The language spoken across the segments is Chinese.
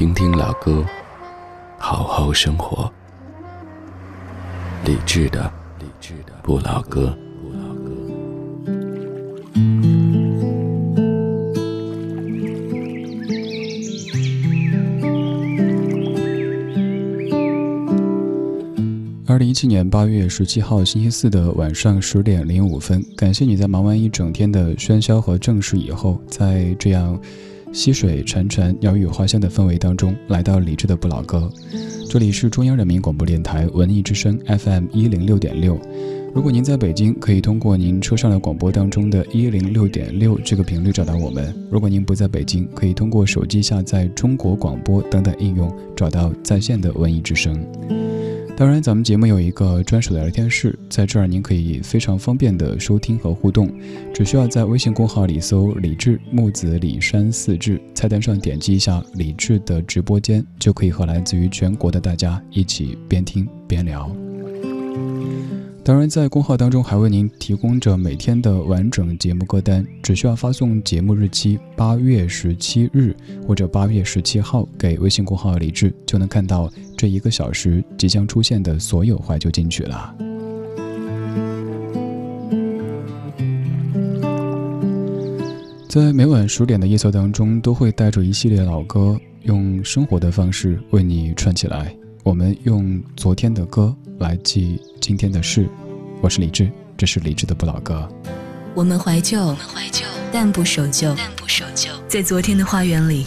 听听老歌，好好生活。理智的，理智的不老歌。二零一七年八月十七号星期四的晚上十点零五分，感谢你在忙完一整天的喧嚣和正事以后，在这样溪水潺潺、鸟语花香的氛围当中，来到理智的不老歌。这里是中央人民广播电台文艺之声 FM 一零六点六。如果您在北京，可以通过您车上的广播当中的一零六点六这个频率找到我们；如果您不在北京，可以通过手机下载中国广播等等应用找到在线的文艺之声。当然，咱们节目有一个专属的聊天室，在这儿您可以非常方便的收听和互动，只需要在微信公号里搜“李志木子李山四志”，菜单上点击一下“李志”的直播间，就可以和来自于全国的大家一起边听边聊。当然，在公号当中还为您提供着每天的完整节目歌单，只需要发送节目日期八月十七日或者八月十七号给微信公号李志，就能看到这一个小时即将出现的所有怀旧金曲了。在每晚十点的夜色当中，都会带着一系列老歌，用生活的方式为你串起来。我们用昨天的歌来记今天的事。我是李志，这是李志的不老歌。我们怀旧，我们怀旧但不守旧。但不守旧在昨天的花园里，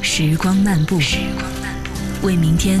时光漫步时光漫步，为明天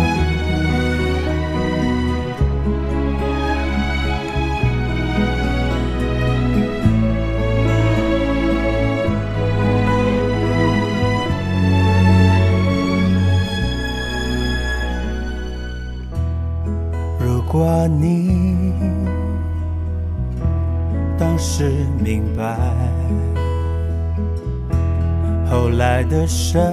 如果你当时明白，后来的生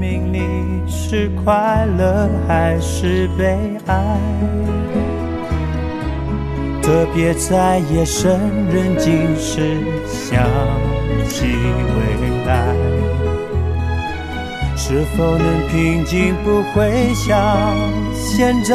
命里是快乐还是悲哀，特别在夜深人静时想起未来，是否能平静？不会像现在，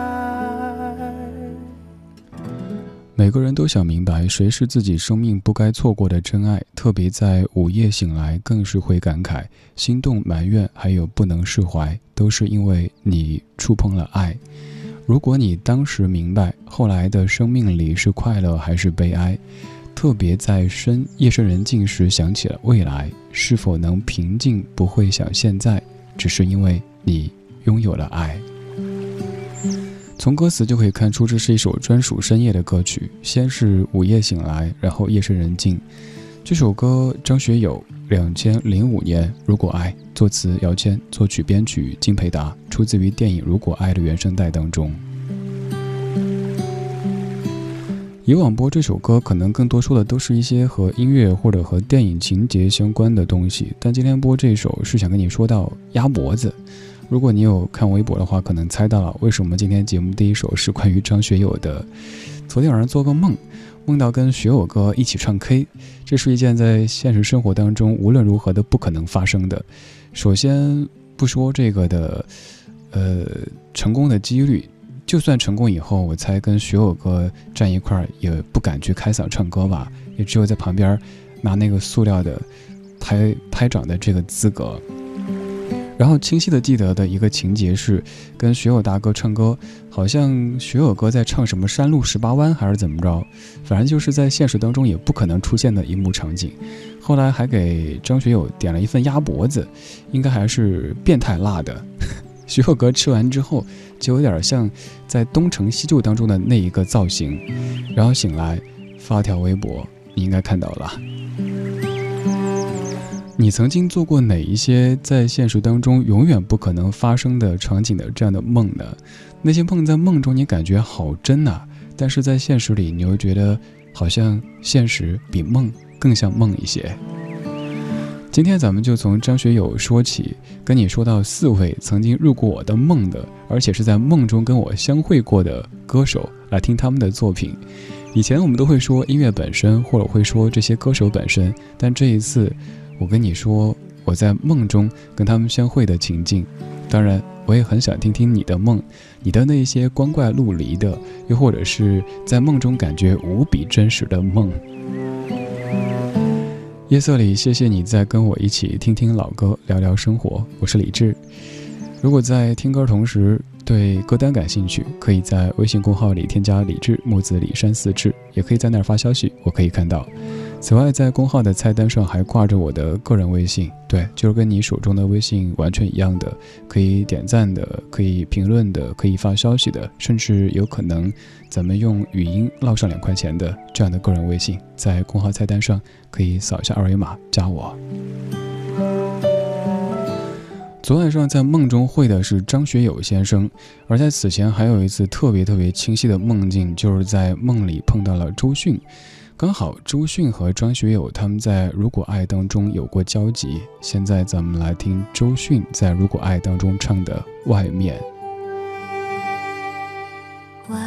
每个人都想明白，谁是自己生命不该错过的真爱。特别在午夜醒来，更是会感慨、心动、埋怨，还有不能释怀，都是因为你触碰了爱。如果你当时明白，后来的生命里是快乐还是悲哀？特别在深夜深人静时想起了未来，是否能平静？不会想现在，只是因为你拥有了爱。从歌词就可以看出，这是一首专属深夜的歌曲。先是午夜醒来，然后夜深人静。这首歌张学友，两千零五年《如果爱》，作词姚谦，作曲编曲金培达，出自于电影《如果爱》的原声带当中。以往播这首歌，可能更多说的都是一些和音乐或者和电影情节相关的东西。但今天播这首，是想跟你说到鸭脖子。如果你有看微博的话，可能猜到了为什么今天节目第一首是关于张学友的。昨天晚上做个梦，梦到跟学友哥一起唱 K，这是一件在现实生活当中无论如何都不可能发生的。首先不说这个的，呃，成功的几率。就算成功以后，我猜跟学友哥站一块儿也不敢去开嗓唱歌吧，也只有在旁边拿那个塑料的拍拍掌的这个资格。然后清晰的记得的一个情节是，跟学友大哥唱歌，好像学友哥在唱什么山路十八弯还是怎么着，反正就是在现实当中也不可能出现的一幕场景。后来还给张学友点了一份鸭脖子，应该还是变态辣的。学友哥吃完之后，就有点像在东成西就当中的那一个造型，然后醒来发条微博，你应该看到了。你曾经做过哪一些在现实当中永远不可能发生的场景的这样的梦呢？那些梦在梦中你感觉好真呐，但是在现实里你又觉得好像现实比梦更像梦一些。今天咱们就从张学友说起，跟你说到四位曾经入过我的梦的，而且是在梦中跟我相会过的歌手，来听他们的作品。以前我们都会说音乐本身，或者会说这些歌手本身，但这一次我跟你说我在梦中跟他们相会的情境。当然，我也很想听听你的梦，你的那些光怪陆离的，又或者是在梦中感觉无比真实的梦。夜色里，谢谢你在跟我一起听听老歌，聊聊生活。我是李志。如果在听歌同时对歌单感兴趣，可以在微信公号里添加“李志木子李山四志”，也可以在那儿发消息，我可以看到。此外，在公号的菜单上还挂着我的个人微信，对，就是跟你手中的微信完全一样的，可以点赞的，可以评论的，可以发消息的，甚至有可能咱们用语音唠上两块钱的这样的个人微信，在公号菜单上可以扫一下二维码加我。昨晚上在梦中会的是张学友先生，而在此前还有一次特别特别清晰的梦境，就是在梦里碰到了周迅。刚好周迅和张学友他们在《如果爱》当中有过交集，现在咱们来听周迅在《如果爱》当中唱的《外面》。外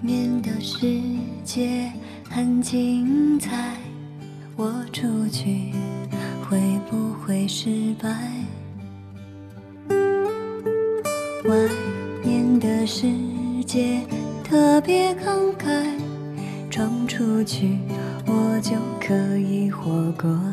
面的世界很精彩，我出去会不会失败？外面的世界特别慷慨。闯出去，我就可以活过。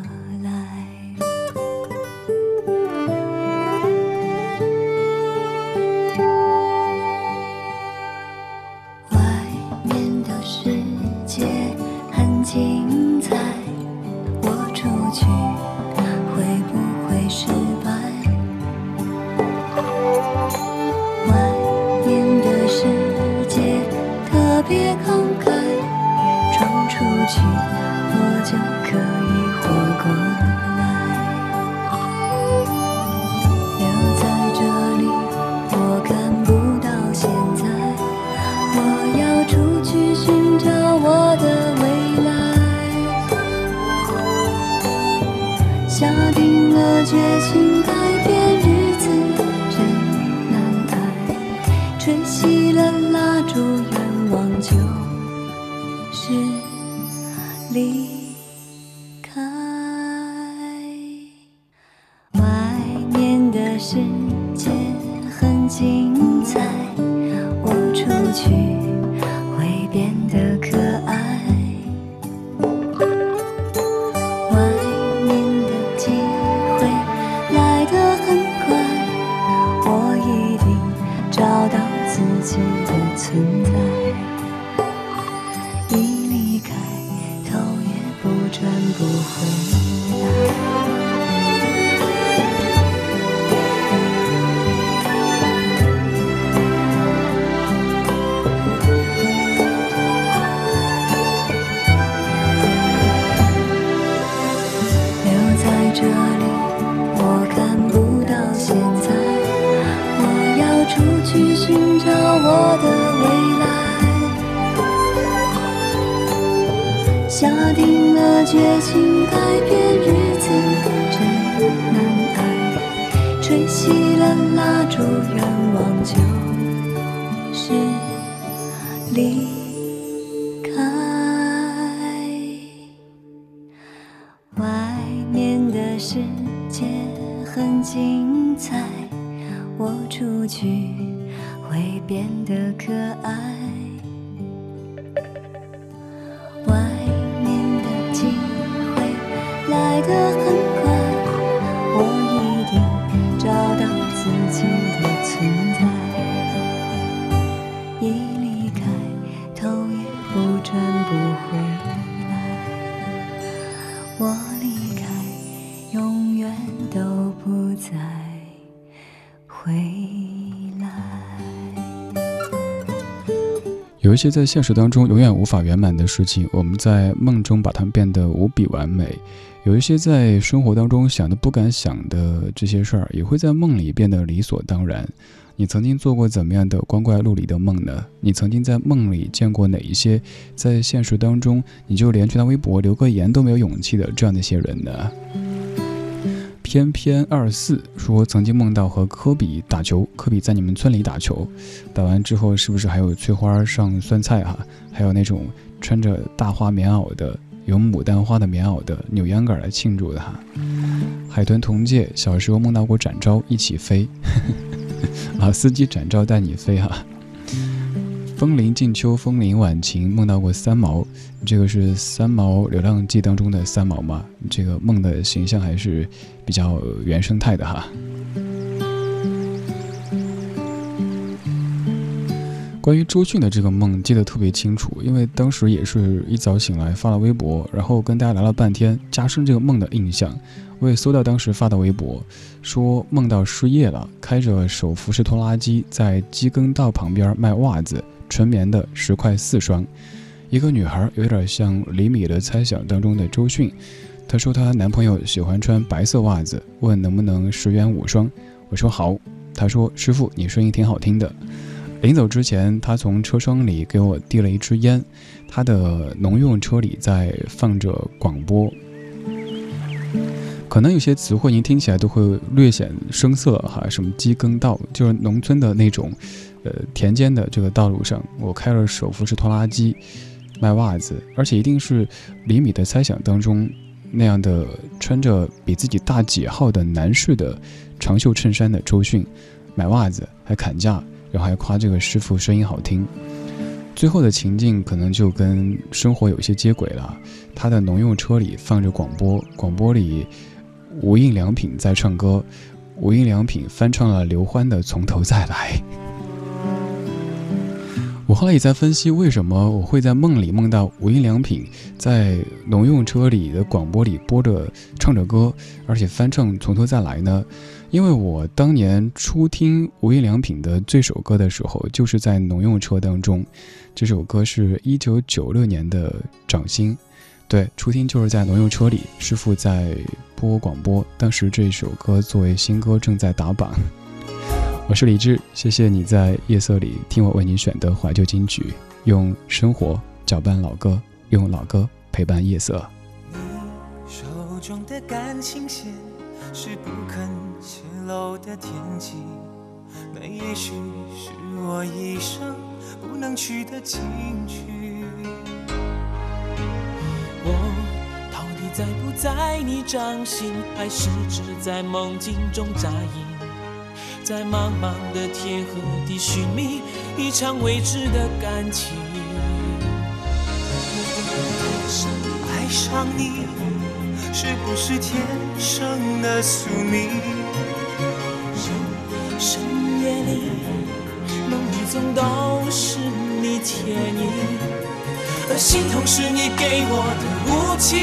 熄了蜡烛，些在现实当中永远无法圆满的事情，我们在梦中把它们变得无比完美；有一些在生活当中想都不敢想的这些事儿，也会在梦里变得理所当然。你曾经做过怎么样的光怪陆离的梦呢？你曾经在梦里见过哪一些在现实当中你就连去他微博留个言都没有勇气的这样的一些人呢？偏偏二四说曾经梦到和科比打球，科比在你们村里打球，打完之后是不是还有翠花上酸菜哈、还有那种穿着大花棉袄的，有牡丹花的棉袄的扭秧歌来庆祝的哈、海豚同界小时候梦到过展昭一起飞，老 司机展昭带你飞哈、风铃近秋，风铃晚晴，梦到过三毛，这个是《三毛流浪记》当中的三毛吗？这个梦的形象还是比较原生态的哈。关于周迅的这个梦记得特别清楚，因为当时也是一早醒来发了微博，然后跟大家聊了半天，加深这个梦的印象。我也搜到当时发的微博，说梦到失业了，开着手扶式拖拉机在机耕道旁边卖袜子，纯棉的十块四双。一个女孩有点像李米的猜想当中的周迅，她说她男朋友喜欢穿白色袜子，问能不能十元五双。我说好，她说师傅你声音挺好听的。临走之前，她从车窗里给我递了一支烟，她的农用车里在放着广播。可能有些词汇您听起来都会略显生涩哈，什么机耕道，就是农村的那种，呃，田间的这个道路上，我开了手扶式拖拉机，卖袜子，而且一定是李米的猜想当中那样的穿着比自己大几号的男士的长袖衬衫的周迅，买袜子还砍价，然后还夸这个师傅声音好听。最后的情境可能就跟生活有些接轨了。他的农用车里放着广播，广播里无印良品在唱歌，无印良品翻唱了刘欢的《从头再来》。我后来也在分析，为什么我会在梦里梦到无印良品在农用车里的广播里播着唱着歌，而且翻唱从头再来呢？因为我当年初听无印良品的这首歌的时候，就是在农用车当中。这首歌是一九九六年的《掌心》，对，初听就是在农用车里，师傅在播广播。当时这首歌作为新歌正在打榜。我是李志，谢谢你在夜色里听我为你选的怀旧金曲，用生活搅拌老歌，用老歌陪伴夜色。你手中的感情线是不肯泄露的天机，那也许是我一生不能去的情趣。我到底在不在你掌心，还是只在梦境中扎营？在茫茫的天和地寻觅一场未知的感情。爱上你是不是天生的宿命？深夜里，梦里总都是你倩影，而心痛是你给我的无情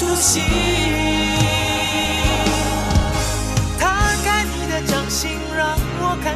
独行。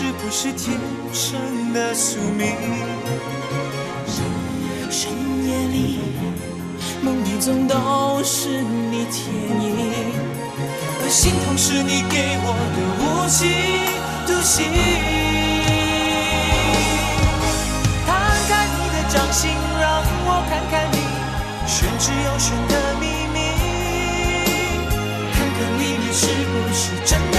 是不是天生的宿命？深夜里，梦里总都是你倩影，而心痛是你给我的无情独行。摊开你的掌心，让我看看你玄之又玄的秘密，看看里面是不是真的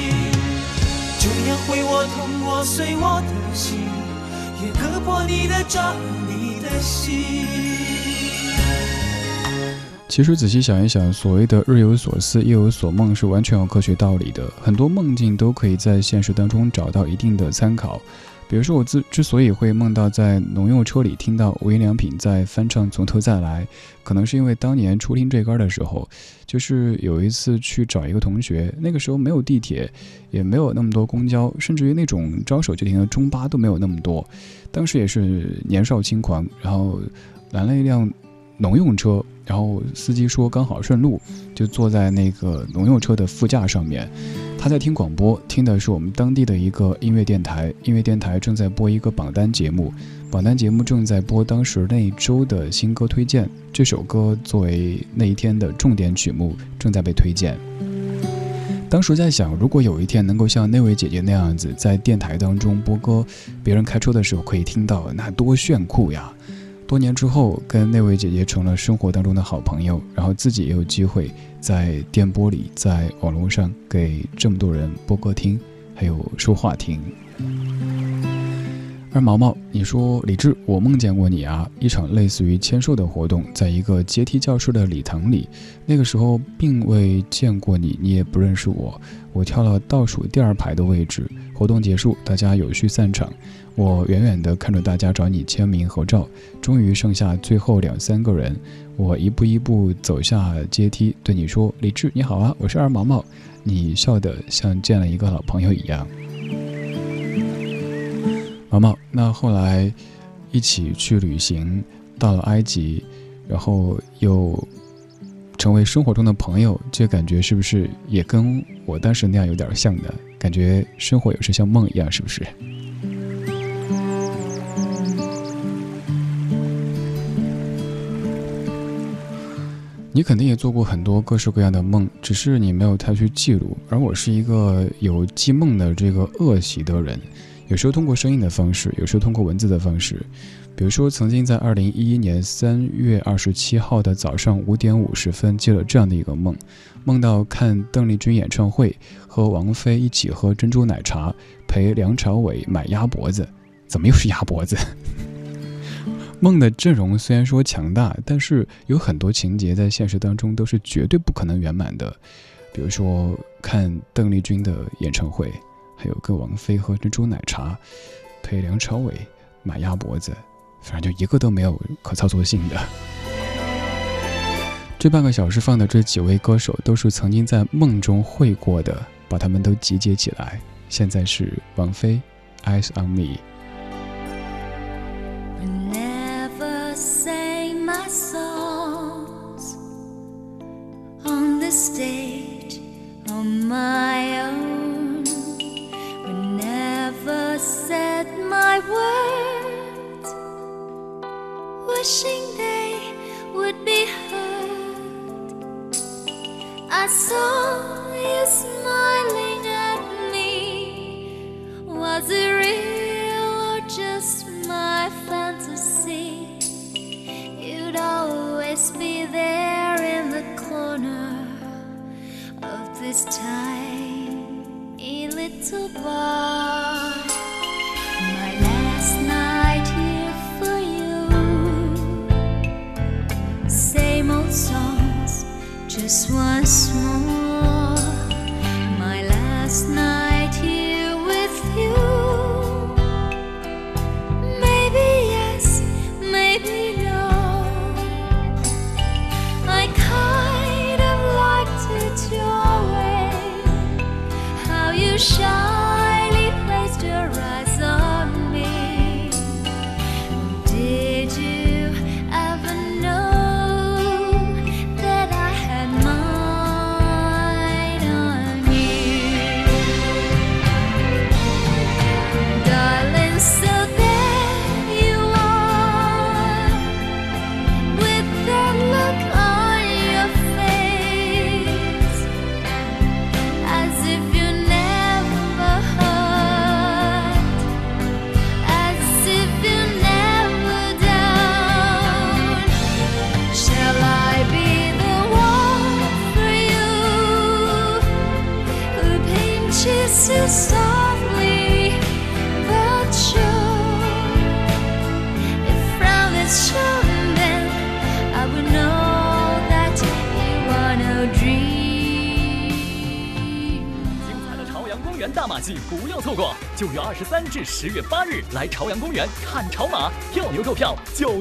会我痛我碎我的心，也割破你的掌，你的心。其实仔细想一想，所谓的日有所思，夜有所梦，是完全有科学道理的。很多梦境都可以在现实当中找到一定的参考。比如说，我之之所以会梦到在农用车里听到无印良品在翻唱《从头再来》，可能是因为当年初听这歌的时候，就是有一次去找一个同学，那个时候没有地铁，也没有那么多公交，甚至于那种招手就停的中巴都没有那么多。当时也是年少轻狂，然后拦了一辆农用车。然后司机说刚好顺路，就坐在那个农用车的副驾上面。他在听广播，听的是我们当地的一个音乐电台，音乐电台正在播一个榜单节目，榜单节目正在播当时那一周的新歌推荐，这首歌作为那一天的重点曲目正在被推荐。当时在想，如果有一天能够像那位姐姐那样子，在电台当中播歌，别人开车的时候可以听到，那多炫酷呀！多年之后，跟那位姐姐成了生活当中的好朋友，然后自己也有机会在电波里，在网络上给这么多人播歌听，还有说话听。而毛毛，你说李志，我梦见过你啊！一场类似于签售的活动，在一个阶梯教室的礼堂里。那个时候并未见过你，你也不认识我。我跳了倒数第二排的位置。活动结束，大家有序散场。我远远的看着大家找你签名合照，终于剩下最后两三个人。我一步一步走下阶梯，对你说：“李志，你好啊，我是二毛毛。”你笑得像见了一个老朋友一样。毛毛，那后来一起去旅行，到了埃及，然后又成为生活中的朋友，这感觉是不是也跟我当时那样有点像的？感觉生活有时像梦一样，是不是？你肯定也做过很多各式各样的梦，只是你没有太去记录。而我是一个有记梦的这个恶习的人。有时候通过声音的方式，有时候通过文字的方式。比如说，曾经在二零一一年三月二十七号的早上五点五十分，接了这样的一个梦，梦到看邓丽君演唱会，和王菲一起喝珍珠奶茶，陪梁朝伟买鸭脖子。怎么又是鸭脖子？梦的阵容虽然说强大，但是有很多情节在现实当中都是绝对不可能圆满的。比如说看邓丽君的演唱会。还有跟王菲喝珍珠奶茶，陪梁朝伟买鸭脖子，反正就一个都没有可操作性的。这半个小时放的这几位歌手都是曾经在梦中会过的，把他们都集结起来。现在是王菲，Eyes on Me。Wishing they would be heard. I saw you smiling at me. Was it real or just my fantasy? You'd always be there of this time, a little boy.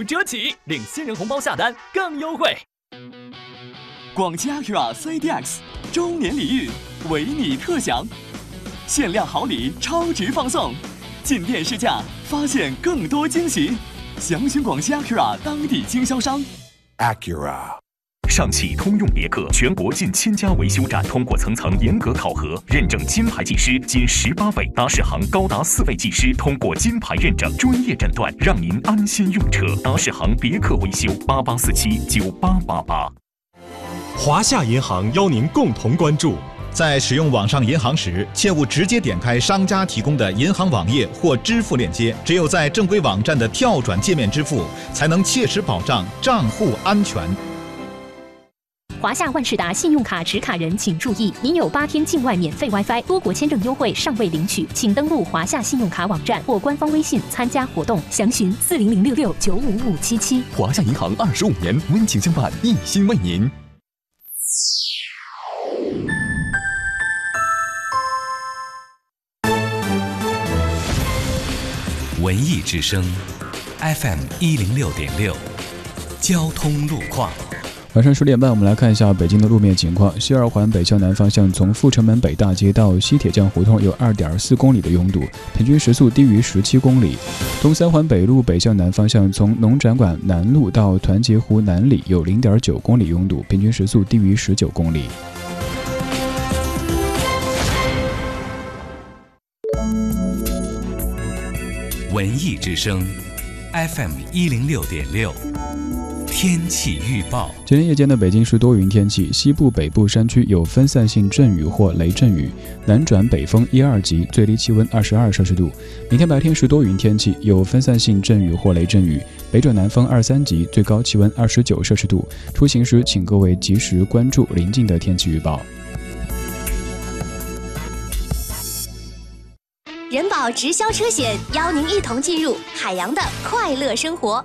五折起，领新人红包下单更优惠。广汽 Acura CDX 周年礼遇，为你特享，限量好礼超值放送，进店试驾，发现更多惊喜。详询广汽 Acura 当地经销商。Acura. 上汽通用别克，全国近千家维修站通过层层严格考核，认证金牌技师仅十八位，达世行高达四位技师通过金牌认证，专业诊断，让您安心用车。达世行别克维修八八四七九八八八。华夏银行邀您共同关注。在使用网上银行时，切勿直接点开商家提供的银行网页或支付链接，只有在正规网站的跳转界面支付，才能切实保障账户安全。华夏万事达信用卡持卡人请注意，您有八天境外免费 WiFi、多国签证优惠尚未领取，请登录华夏信用卡网站或官方微信参加活动，详询四零零六六九五五七七。华夏银行二十五年温情相伴，一心为您。文艺之声，FM 一零六点六，交通路况。晚上十点半，我们来看一下北京的路面情况。西二环北向南方向，从阜成门北大街到西铁匠胡同有二点四公里的拥堵，平均时速低于十七公里。东三环北路北向南方向，从农展馆南路到团结湖南里有零点九公里拥堵，平均时速低于十九公里。文艺之声，FM 一零六点六，天气预报。今天夜间的北京是多云天气，西部、北部山区有分散性阵雨或雷阵雨，南转北风一二级，最低气温二十二摄氏度。明天白天是多云天气，有分散性阵雨或雷阵雨，北转南风二三级，最高气温二十九摄氏度。出行时请各位及时关注临近的天气预报。人保直销车险邀您一同进入海洋的快乐生活。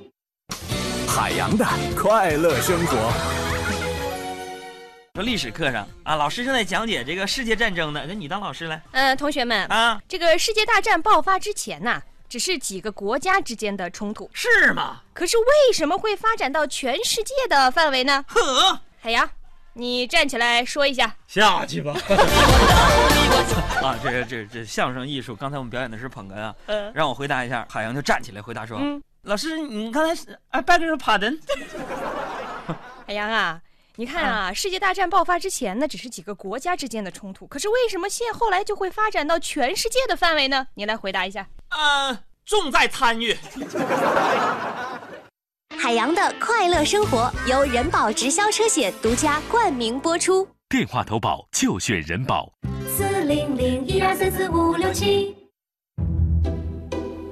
海洋的快乐生活。说历史课上啊，老师正在讲解这个世界战争呢，那你当老师来。嗯，同学们啊，这个世界大战爆发之前呐，只是几个国家之间的冲突，是吗？可是为什么会发展到全世界的范围呢？呵，海洋。你站起来说一下，下去吧。啊，这个这这相声艺术，刚才我们表演的是捧哏啊。嗯，让我回答一下，海洋就站起来回答说：“嗯，老师，你刚才是哎，beg your pardon。”海洋啊，你看啊，世界大战爆发之前呢，只是几个国家之间的冲突，可是为什么现后来就会发展到全世界的范围呢？你来回答一下。呃，重在参与。海洋的快乐生活由人保直销车险独家冠名播出。电话投保就选人保。四零零一二三四五六七。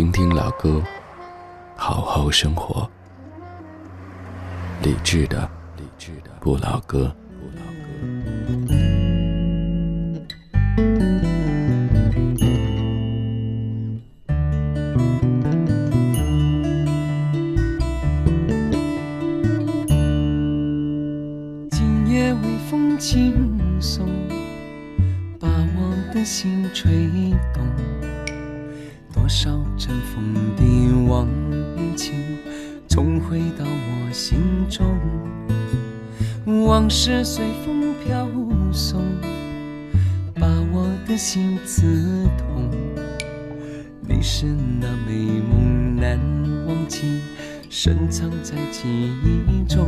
听听老歌，好好生活。理智的，理智的不老歌。今夜微风轻送，把我的心吹动。少尘封的忘情，重回到我心中。往事随风飘送，把我的心刺痛。你是那美梦难忘记，深藏在记忆中。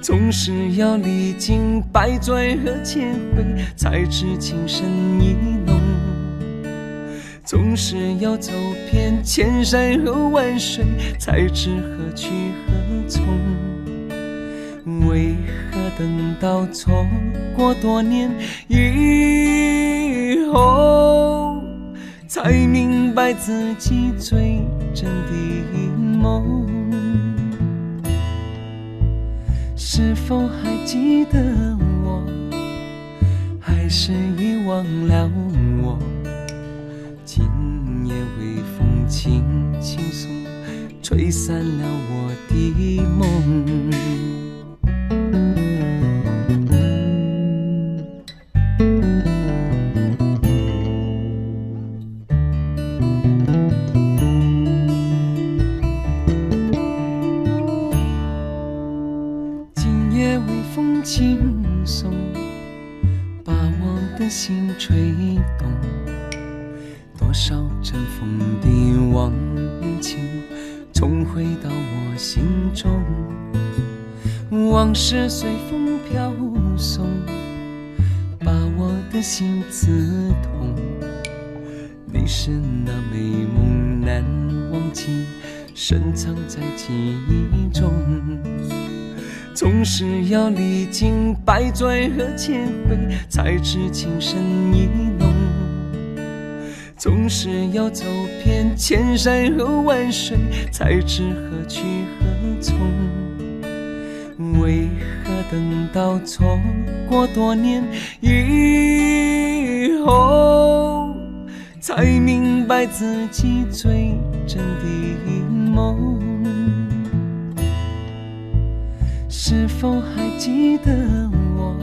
总是要历经百转和千回，才知情深意浓。总是要走遍千山和万水，才知何去何从。为何等到错过多年以后，才明白自己最真的梦？是否还记得我？还是遗忘了吹散了我的梦。回到我心中往事随风飘送，把我的心刺痛。你是那美梦难忘记，深藏在记忆中。总是要历经百转和千回，才知情深意浓。总是要走遍千山和万水，才知何去何从。为何等到错过多年以后，才明白自己最真的梦？是否还记得我？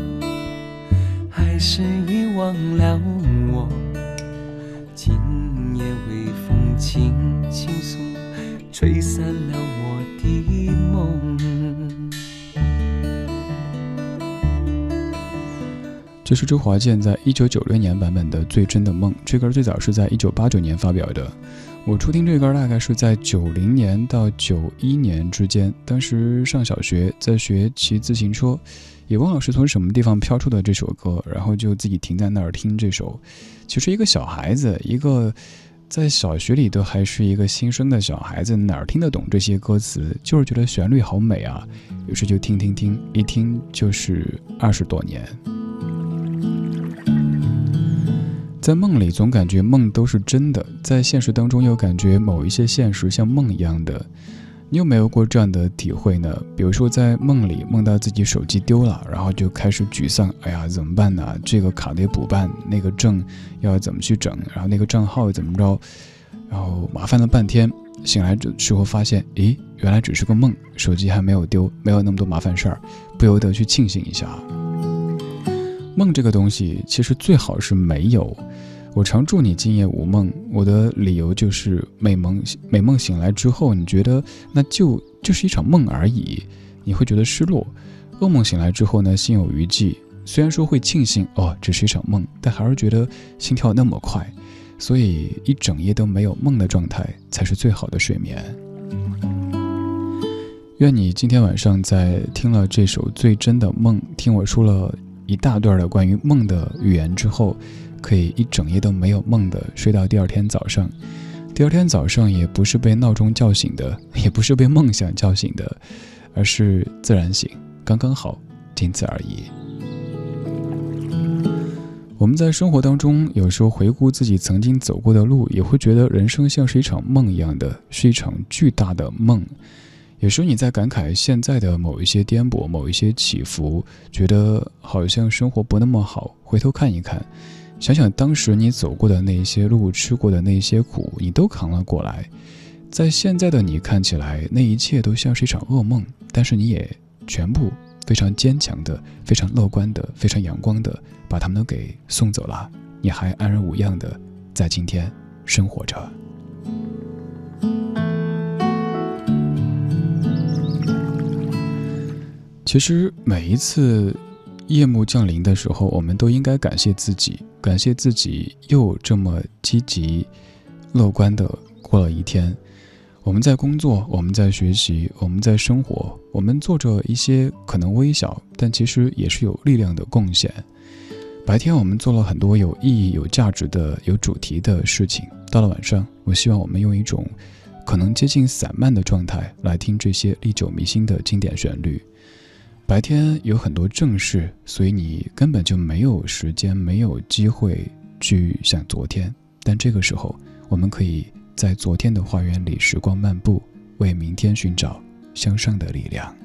还是遗忘了吹散了我的梦。这是周华健在一九九六年版本的《最真的梦》，这歌最早是在一九八九年发表的。我初听这歌大概是在九零年到九一年之间，当时上小学，在学骑自行车，也忘了是从什么地方飘出的这首歌，然后就自己停在那儿听这首。其实一个小孩子，一个在小学里都还是一个新生的小孩子，哪儿听得懂这些歌词？就是觉得旋律好美啊，于是就听听听，一听就是二十多年。在梦里总感觉梦都是真的，在现实当中又感觉某一些现实像梦一样的。你有没有过这样的体会呢？比如说在梦里梦到自己手机丢了，然后就开始沮丧，哎呀怎么办呢？这个卡得补办，那个证要怎么去整？然后那个账号怎么着？然后麻烦了半天，醒来的时候发现，咦，原来只是个梦，手机还没有丢，没有那么多麻烦事儿，不由得去庆幸一下。梦这个东西，其实最好是没有。我常祝你今夜无梦。我的理由就是，美梦美梦醒来之后，你觉得那就就是一场梦而已，你会觉得失落。噩梦醒来之后呢，心有余悸。虽然说会庆幸哦，只是一场梦，但还是觉得心跳那么快。所以一整夜都没有梦的状态，才是最好的睡眠。愿你今天晚上在听了这首最真的梦，听我说了。一大段的关于梦的语言之后，可以一整夜都没有梦的睡到第二天早上。第二天早上也不是被闹钟叫醒的，也不是被梦想叫醒的，而是自然醒，刚刚好，仅此而已。我们在生活当中，有时候回顾自己曾经走过的路，也会觉得人生像是一场梦一样的，是一场巨大的梦。有时候你在感慨现在的某一些颠簸、某一些起伏，觉得好像生活不那么好。回头看一看，想想当时你走过的那些路、吃过的那些苦，你都扛了过来。在现在的你看起来，那一切都像是一场噩梦，但是你也全部非常坚强的、非常乐观的、非常阳光的，把他们都给送走了。你还安然无恙的在今天生活着。其实每一次夜幕降临的时候，我们都应该感谢自己，感谢自己又这么积极、乐观的过了一天。我们在工作，我们在学习，我们在生活，我们做着一些可能微小，但其实也是有力量的贡献。白天我们做了很多有意义、有价值的、有主题的事情，到了晚上，我希望我们用一种可能接近散漫的状态来听这些历久弥新的经典旋律。白天有很多正事，所以你根本就没有时间、没有机会去想昨天。但这个时候，我们可以在昨天的花园里时光漫步，为明天寻找向上的力量。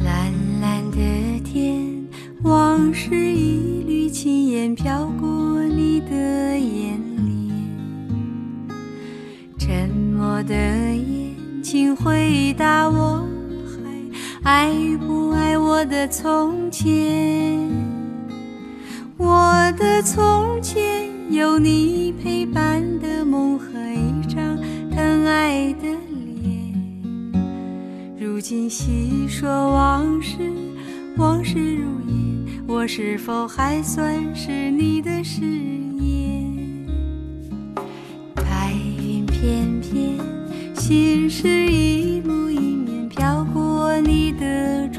蓝蓝的天，往事一缕轻烟飘过你的眼帘，沉默的眼，请回答我。爱不爱我的从前？我的从前有你陪伴的梦和一张疼爱的脸。如今细说往事，往事如烟，我是否还算是你的誓言？白云片片，心事一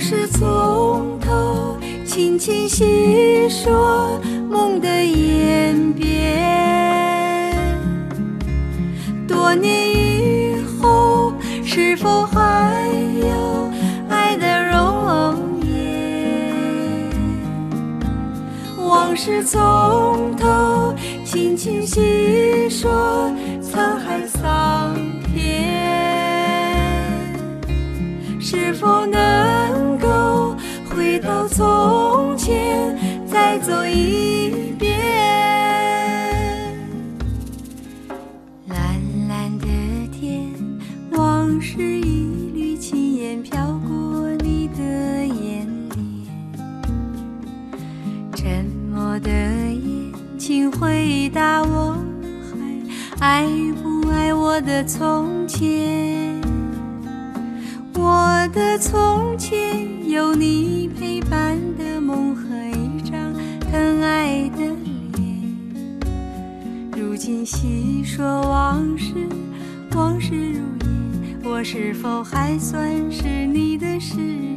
前？往事从头，轻轻细说梦的演变。多年以后，是否还有爱的容颜？往事从头，轻轻细说沧海桑田。是否能再走一遍？蓝蓝的天，往事一缕轻烟飘过你的眼帘。沉默的夜，请回答我，还爱不爱我的从前？我的从前有你陪伴的爱的脸。如今细说往事，往事如烟，我是否还算是你的誓言？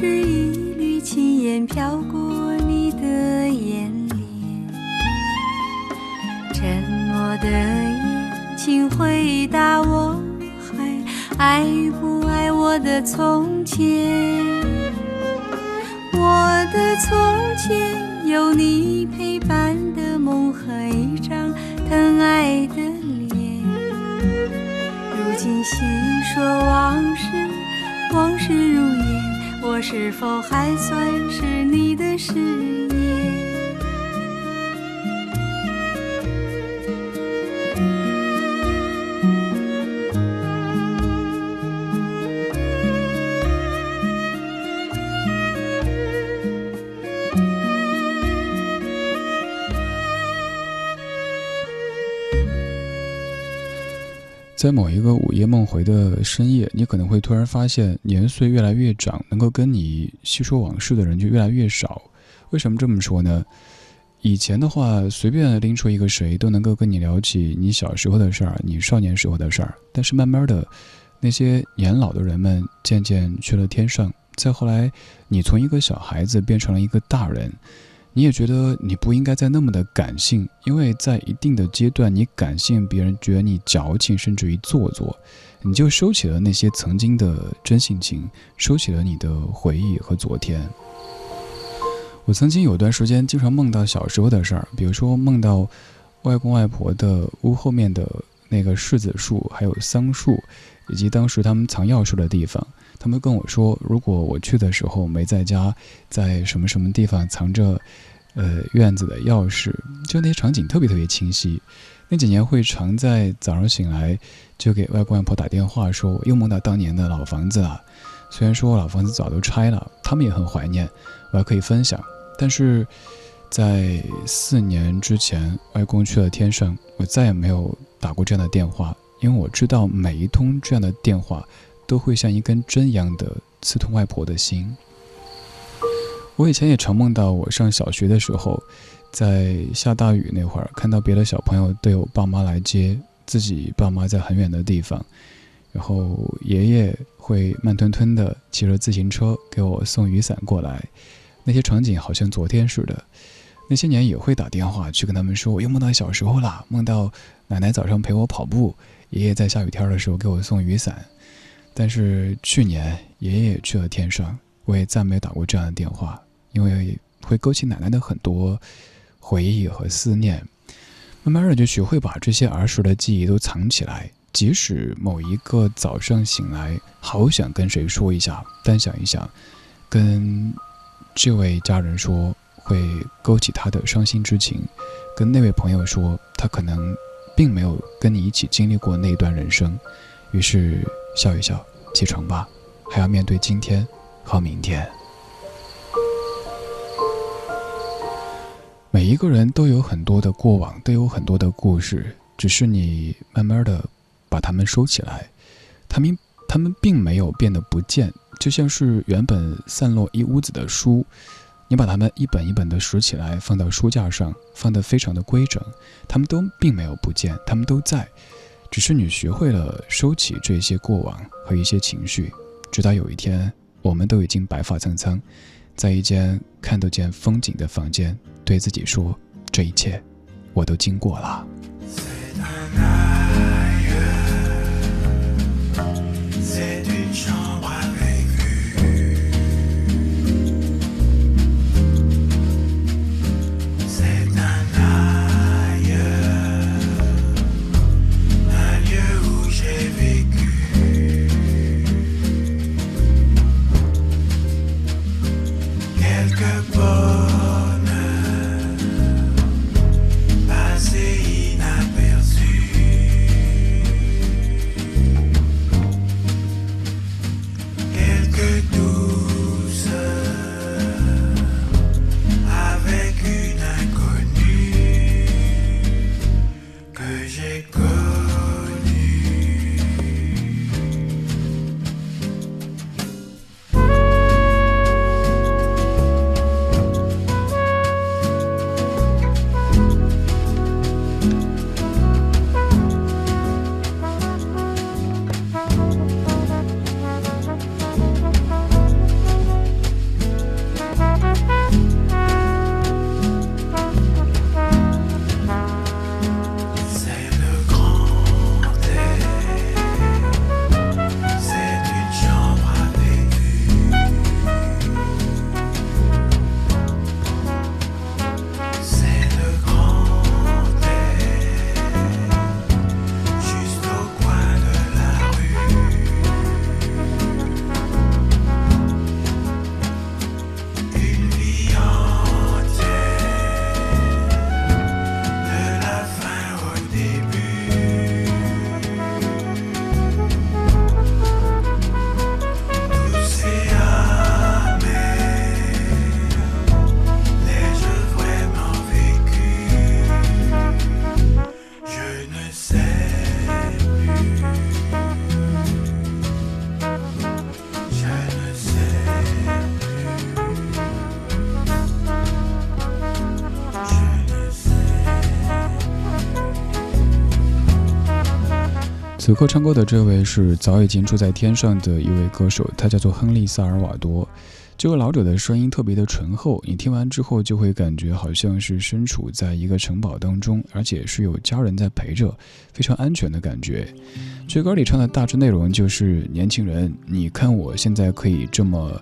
是一缕轻烟飘过你的眼帘。沉默的眼，请回答我，还爱不爱我的从前？我的从前有你陪伴的梦和一张疼爱的脸。如今细说往事，往事如，我是否还算是你的誓在某一个午夜梦回的深夜，你可能会突然发现，年岁越来越长，能够跟你细说往事的人就越来越少。为什么这么说呢？以前的话，随便拎出一个谁都能够跟你聊起你小时候的事儿，你少年时候的事儿。但是慢慢的，那些年老的人们渐渐去了天上，再后来，你从一个小孩子变成了一个大人。你也觉得你不应该再那么的感性，因为在一定的阶段，你感性，别人觉得你矫情，甚至于做作，你就收起了那些曾经的真性情，收起了你的回忆和昨天。我曾经有段时间经常梦到小时候的事儿，比如说梦到外公外婆的屋后面的那个柿子树，还有桑树，以及当时他们藏钥匙的地方。他们跟我说，如果我去的时候没在家，在什么什么地方藏着，呃，院子的钥匙，就那些场景特别特别清晰。那几年会常在早上醒来就给外公外婆打电话，说我又梦到当年的老房子了。虽然说我老房子早都拆了，他们也很怀念，我还可以分享。但是在四年之前，外公去了天上，我再也没有打过这样的电话，因为我知道每一通这样的电话。都会像一根针一样的刺痛外婆的心。我以前也常梦到，我上小学的时候，在下大雨那会儿，看到别的小朋友都有爸妈来接，自己爸妈在很远的地方，然后爷爷会慢吞吞的骑着自行车给我送雨伞过来，那些场景好像昨天似的。那些年也会打电话去跟他们说，我又梦到小时候了，梦到奶奶早上陪我跑步，爷爷在下雨天的时候给我送雨伞。但是去年爷爷去了天上，我也再没打过这样的电话，因为会勾起奶奶的很多回忆和思念。慢慢的就学会把这些儿时的记忆都藏起来，即使某一个早上醒来，好想跟谁说一下，但想一想，跟这位家人说会勾起他的伤心之情，跟那位朋友说他可能并没有跟你一起经历过那段人生，于是。笑一笑，起床吧，还要面对今天和明天。一个人都有很多的过往，都有很多的故事，只是你慢慢的把它们收起来，他们他们并没有变得不见，就像是原本散落一屋子的书，你把它们一本一本的拾起来，放到书架上，放得非常的规整，他们都并没有不见，他们都在。只是你学会了收起这些过往和一些情绪，直到有一天，我们都已经白发苍苍，在一间看得见风景的房间，对自己说：“这一切，我都经过了。”此刻唱歌的这位是早已经住在天上的一位歌手，他叫做亨利·萨尔瓦多。这位老者的声音特别的醇厚，你听完之后就会感觉好像是身处在一个城堡当中，而且是有家人在陪着，非常安全的感觉。这歌里唱的大致内容就是：年轻人，你看我现在可以这么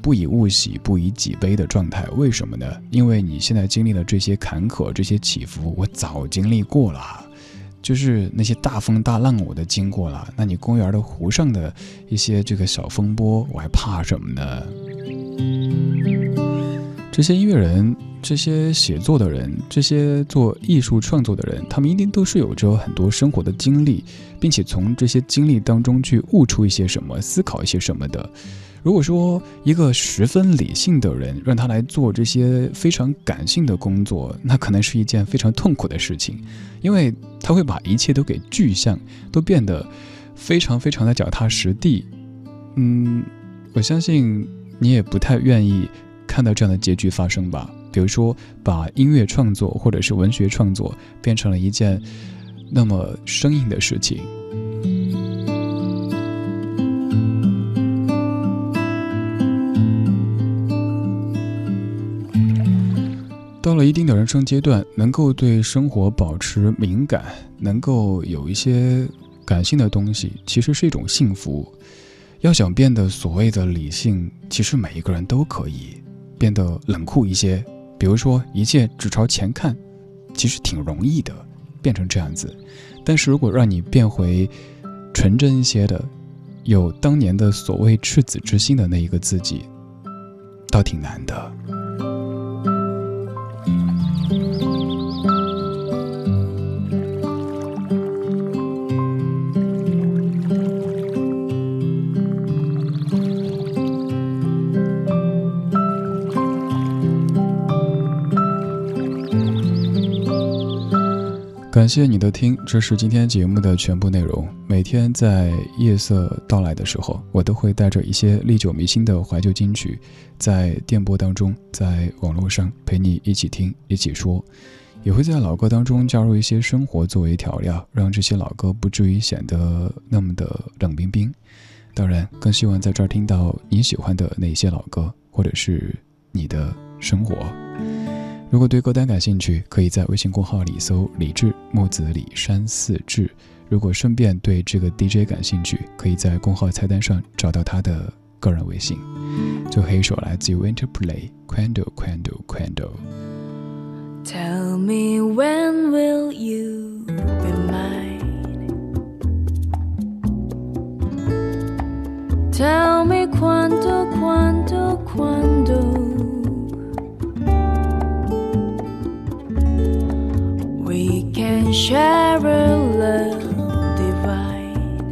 不以物喜，不以己悲的状态，为什么呢？因为你现在经历了这些坎坷，这些起伏，我早经历过了。就是那些大风大浪我都经过了，那你公园的湖上的一些这个小风波，我还怕什么呢？这些音乐人，这些写作的人，这些做艺术创作的人，他们一定都是有着很多生活的经历，并且从这些经历当中去悟出一些什么，思考一些什么的。如果说一个十分理性的人让他来做这些非常感性的工作，那可能是一件非常痛苦的事情，因为他会把一切都给具象，都变得非常非常的脚踏实地。嗯，我相信你也不太愿意看到这样的结局发生吧？比如说，把音乐创作或者是文学创作变成了一件那么生硬的事情。到了一定的人生阶段，能够对生活保持敏感，能够有一些感性的东西，其实是一种幸福。要想变得所谓的理性，其实每一个人都可以变得冷酷一些。比如说，一切只朝前看，其实挺容易的，变成这样子。但是如果让你变回纯真一些的，有当年的所谓赤子之心的那一个自己，倒挺难的。感谢你的听，这是今天节目的全部内容。每天在夜色到来的时候，我都会带着一些历久弥新的怀旧金曲，在电波当中，在网络上陪你一起听，一起说。也会在老歌当中加入一些生活作为调料，让这些老歌不至于显得那么的冷冰冰。当然，更希望在这儿听到你喜欢的那些老歌，或者是你的生活。如果对歌单感兴趣，可以在微信公号里搜“李志木子李山寺志”。如果顺便对这个 DJ 感兴趣，可以在公号菜单上找到他的个人微信。最后一首来自于 Winterplay Quando Quando Quando。Tell me when will you be mine? Tell Can share a love divine.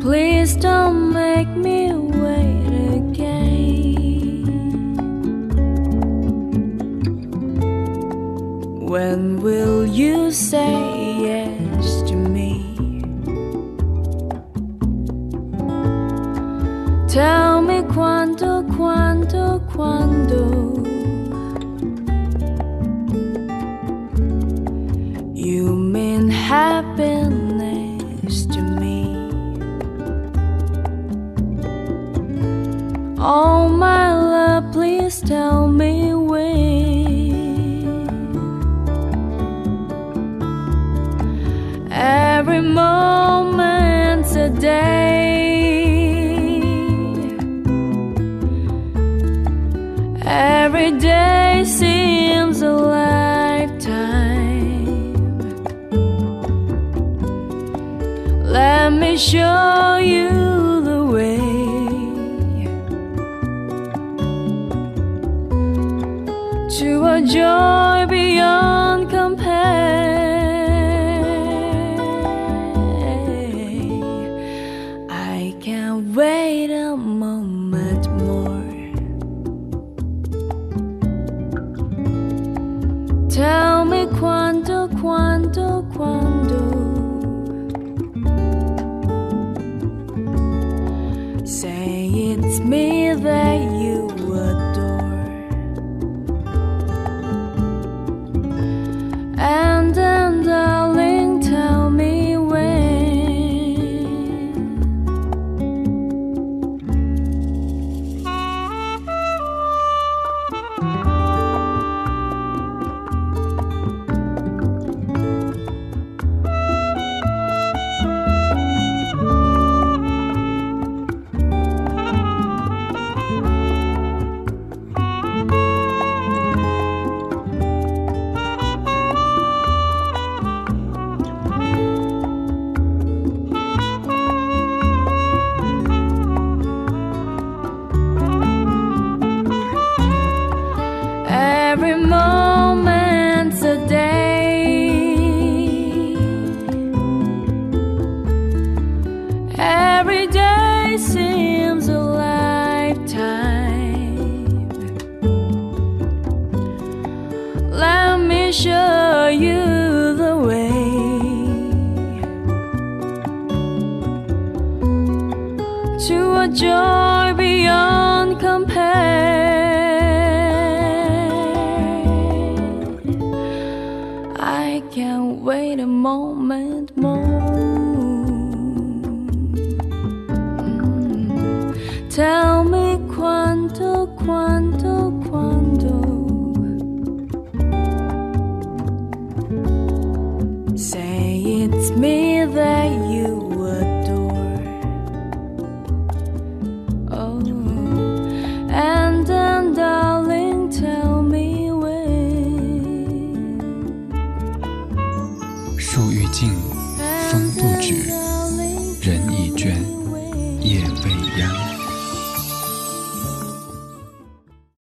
Please don't make me wait again. When will you say yes to me? Tell me quando, quando, quando.